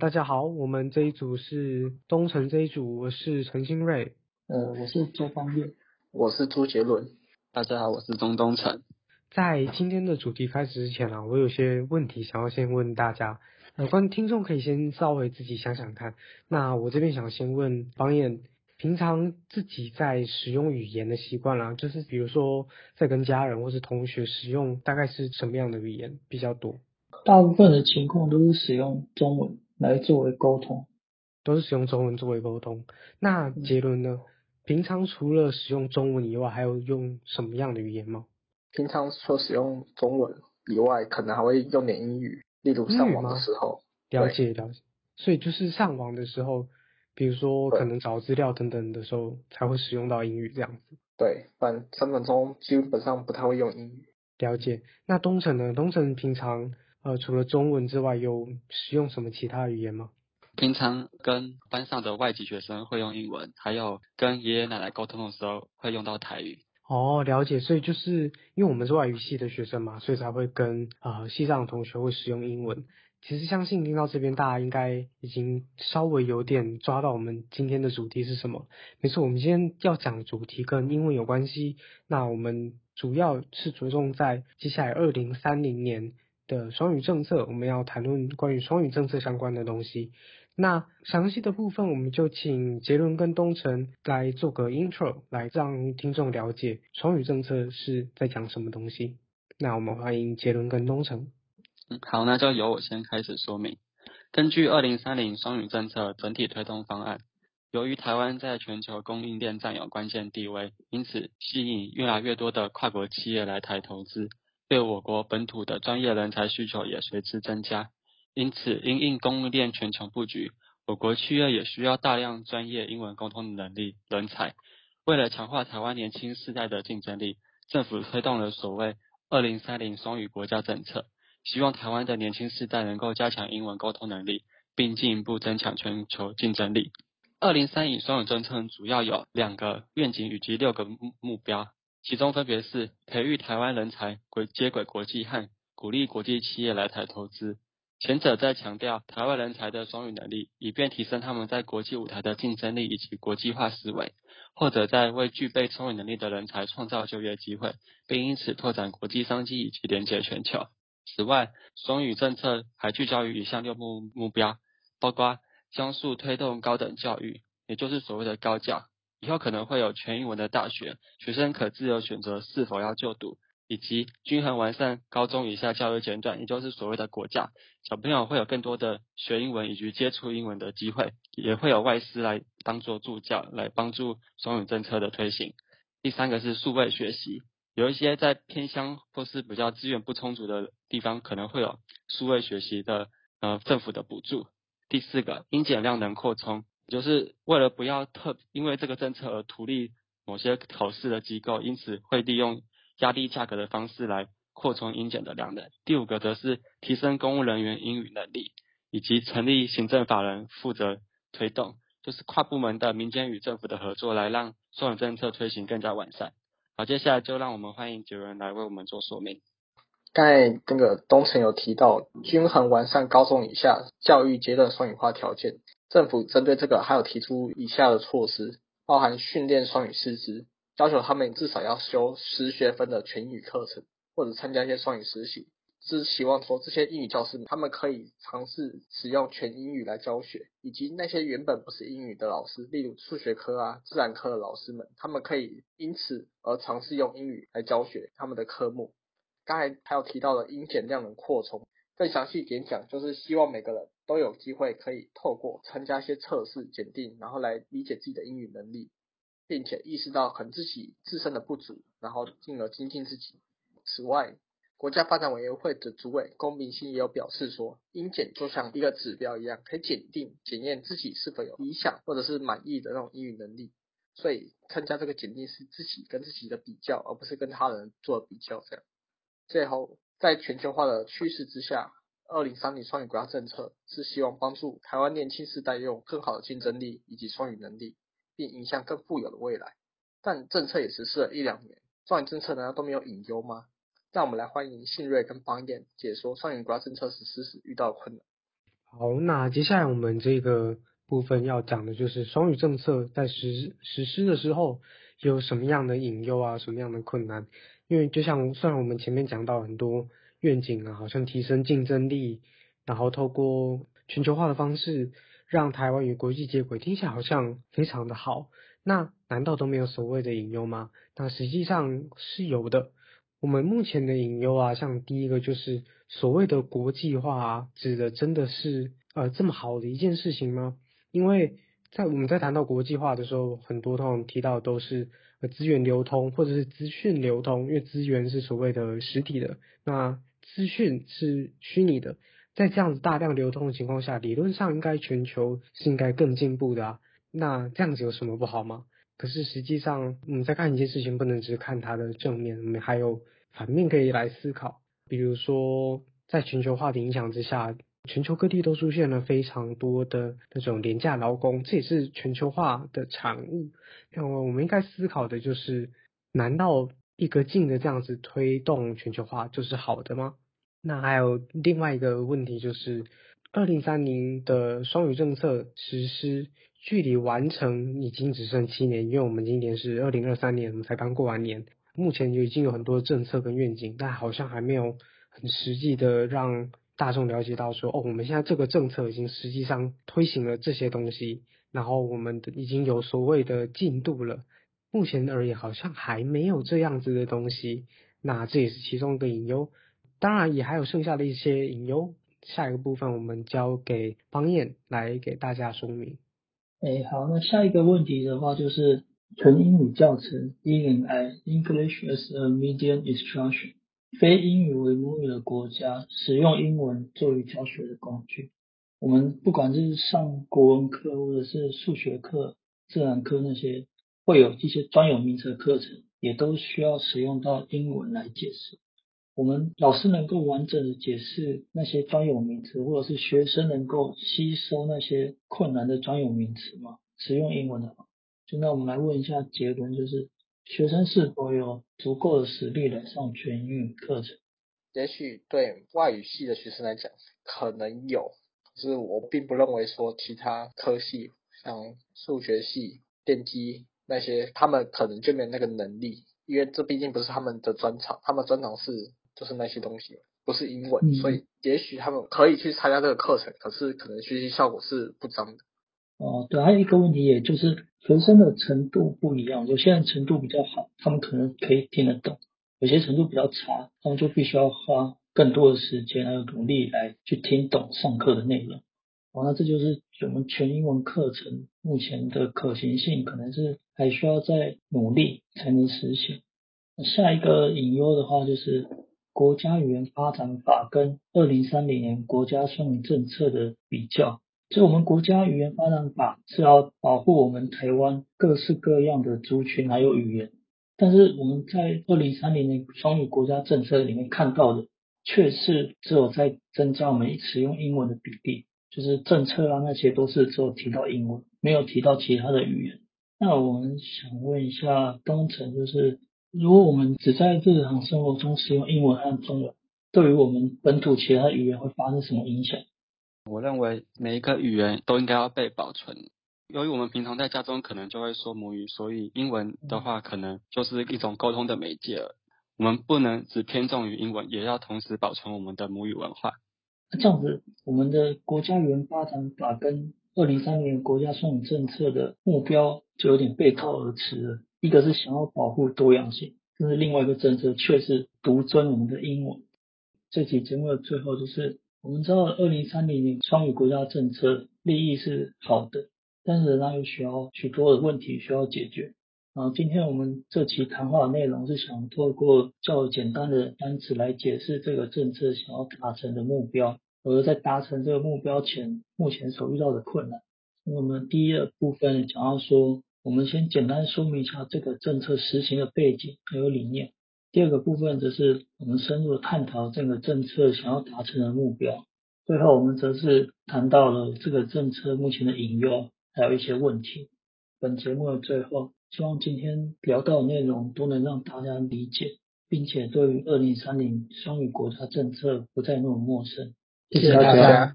大家好，我们这一组是东城这一组，我是陈新瑞。呃，我是周方月，我是朱杰伦。大家好，我是钟东城。在今天的主题开始之前啊，我有些问题想要先问大家。呃，观听众可以先稍微自己想想看。那我这边想先问方燕，平常自己在使用语言的习惯啦，就是比如说在跟家人或是同学使用，大概是什么样的语言比较多？大部分的情况都是使用中文来作为沟通，都是使用中文作为沟通。那杰伦呢？平常除了使用中文以外，还有用什么样的语言吗？平常除了使用中文以外，可能还会用点英语，例如上网的时候。了解了解，所以就是上网的时候，比如说可能找资料等等的时候，才会使用到英语这样子。对，反生活中基本上不太会用英语。了解。那东城呢？东城平常呃除了中文之外，有使用什么其他语言吗？平常跟班上的外籍学生会用英文，还有跟爷爷奶奶沟通的时候会用到台语。哦，了解。所以就是因为我们是外语系的学生嘛，所以才会跟呃系上的同学会使用英文。其实相信听到这边，大家应该已经稍微有点抓到我们今天的主题是什么。没错，我们今天要讲的主题跟英文有关系。那我们主要是着重在接下来二零三零年的双语政策，我们要谈论关于双语政策相关的东西。那详细的部分，我们就请杰伦跟东城来做个 intro，来让听众了解双语政策是在讲什么东西。那我们欢迎杰伦跟东城。好，那就由我先开始说明。根据二零三零双语政策整体推动方案，由于台湾在全球供应链占有关键地位，因此吸引越来越多的跨国企业来台投资，对我国本土的专业人才需求也随之增加。因此，因应供应链全球布局，我国企业也需要大量专业英文沟通的能力人才。为了强化台湾年轻世代的竞争力，政府推动了所谓二零三零双语国家政策。希望台湾的年轻世代能够加强英文沟通能力，并进一步增强全球竞争力。二零三零双语政策主要有两个愿景以及六个目目标，其中分别是培育台湾人才，轨接轨国际和鼓励国际企业来台投资。前者在强调台湾人才的双语能力，以便提升他们在国际舞台的竞争力以及国际化思维；或者在为具备双语能力的人才创造就业机会，并因此拓展国际商机以及连接全球。此外，双语政策还聚焦于以下六目目标，包括将速推动高等教育，也就是所谓的高教，以后可能会有全英文的大学，学生可自由选择是否要就读，以及均衡完善高中以下教育阶段，也就是所谓的国教，小朋友会有更多的学英文以及接触英文的机会，也会有外师来当做助教来帮助双语政策的推行。第三个是数位学习。有一些在偏乡或是比较资源不充足的地方，可能会有数位学习的呃政府的补助。第四个，应减量能扩充，就是为了不要特因为这个政策而图利某些考试的机构，因此会利用压低价格的方式来扩充应检的量能。第五个则是提升公务人员英语能力，以及成立行政法人负责推动，就是跨部门的民间与政府的合作，来让双语政策推行更加完善。好，接下来就让我们欢迎九人来为我们做说明。刚才那个东城有提到，均衡完善高中以下教育阶段双语化条件，政府针对这个还有提出以下的措施，包含训练双语师资，要求他们至少要修十学分的全英语课程，或者参加一些双语实习。是希望说这些英语教师他们可以尝试使用全英语来教学，以及那些原本不是英语的老师，例如数学科啊、自然科的老师们，他们可以因此而尝试用英语来教学他们的科目。刚才还有提到的音减量能扩充，更详细一点讲，就是希望每个人都有机会可以透过参加一些测试检定，然后来理解自己的英语能力，并且意识到可能自己自身的不足，然后进而精进自己。此外，国家发展委员会的主委龚明鑫也有表示说，英检就像一个指标一样，可以检定检验自己是否有理想或者是满意的那种英语能力。所以参加这个检定是自己跟自己的比较，而不是跟他人做比较。这样，最后在全球化的趋势之下，二零三零双语国家政策是希望帮助台湾年轻世代拥有更好的竞争力以及双语能力，并影响更富有的未来。但政策也实施了一两年，双语政策难道都没有隐忧吗？让我们来欢迎信瑞跟邦彦解说双语国家政策实施时遇到的困难。好，那接下来我们这个部分要讲的就是双语政策在实实施的时候有什么样的隐忧啊，什么样的困难？因为就像虽然我们前面讲到很多愿景啊，好像提升竞争力，然后透过全球化的方式让台湾与国际接轨，听起来好像非常的好。那难道都没有所谓的隐忧吗？那实际上是有的。我们目前的隐忧啊，像第一个就是所谓的国际化，指的真的是呃这么好的一件事情吗？因为在我们在谈到国际化的时候，很多通常提到都是呃资源流通或者是资讯流通，因为资源是所谓的实体的，那资讯是虚拟的。在这样子大量流通的情况下，理论上应该全球是应该更进步的啊。那这样子有什么不好吗？可是实际上，我们，在看一件事情，不能只看它的正面，我们还有反面可以来思考。比如说，在全球化的影响之下，全球各地都出现了非常多的那种廉价劳工，这也是全球化的产物。那么，我们应该思考的就是：难道一个劲的这样子推动全球化就是好的吗？那还有另外一个问题就是，二零三零的双语政策实施。距离完成已经只剩七年，因为我们今年是二零二三年，我们才刚过完年。目前就已经有很多政策跟愿景，但好像还没有很实际的让大众了解到说，哦，我们现在这个政策已经实际上推行了这些东西，然后我们已经有所谓的进度了。目前而言，好像还没有这样子的东西，那这也是其中一个隐忧。当然，也还有剩下的一些隐忧。下一个部分，我们交给方燕来给大家说明。哎，好，那下一个问题的话就是纯英语教程 （E&I，English as a Medium Instruction），非英语为母语的国家使用英文作为教学的工具。我们不管是上国文课或者是数学课、自然科那些，会有一些专有名词的课程，也都需要使用到英文来解释。我们老师能够完整的解释那些专有名词，或者是学生能够吸收那些困难的专有名词吗？使用英文的话，现在我们来问一下杰伦，就是学生是否有足够的实力来上全英语课程？也许对外语系的学生来讲可能有，可是我并不认为说其他科系像数学系、电机那些，他们可能就没有那个能力，因为这毕竟不是他们的专长，他们专长是。就是那些东西，不是英文，所以也许他们可以去参加这个课程，可是可能学习效果是不彰的。哦，对，还有一个问题，也就是学生的程度不一样，有些人程度比较好，他们可能可以听得懂；有些程度比较差，他们就必须要花更多的时间还有努力来去听懂上课的内容。哦，那这就是我们全英文课程目前的可行性，可能是还需要再努力才能实现。下一个隐忧的话就是。国家语言发展法跟二零三零年国家双语政策的比较，就我们国家语言发展法是要保护我们台湾各式各样的族群还有语言，但是我们在二零三零年双语国家政策里面看到的，却是只有在增加我们使用英文的比例，就是政策啊那些都是只有提到英文，没有提到其他的语言。那我们想问一下东城，就是。如果我们只在日常生活中使用英文和中文，对于我们本土其他语言会发生什么影响？我认为每一个语言都应该要被保存。由于我们平常在家中可能就会说母语，所以英文的话可能就是一种沟通的媒介。我们不能只偏重于英文，也要同时保存我们的母语文化。这样子，我们的国家语言发展法跟二零三年国家双语政策的目标就有点背道而驰了。一个是想要保护多样性，但是另外一个政策却是独尊我们的英文。这期节目的最后就是，我们知道二零三零年双语国家政策利益是好的，但是仍然有需要许多的问题需要解决。然后今天我们这期谈话内容是想透过较简单的单词来解释这个政策想要达成的目标，而在达成这个目标前，目前所遇到的困难。那我们第一个部分想要说。我们先简单说明一下这个政策实行的背景还有理念。第二个部分则是我们深入探讨这个政策想要达成的目标。最后我们则是谈到了这个政策目前的引诱，还有一些问题。本节目的最后，希望今天聊到的内容都能让大家理解，并且对于二零三零双语国家政策不再那么陌生。谢谢大家。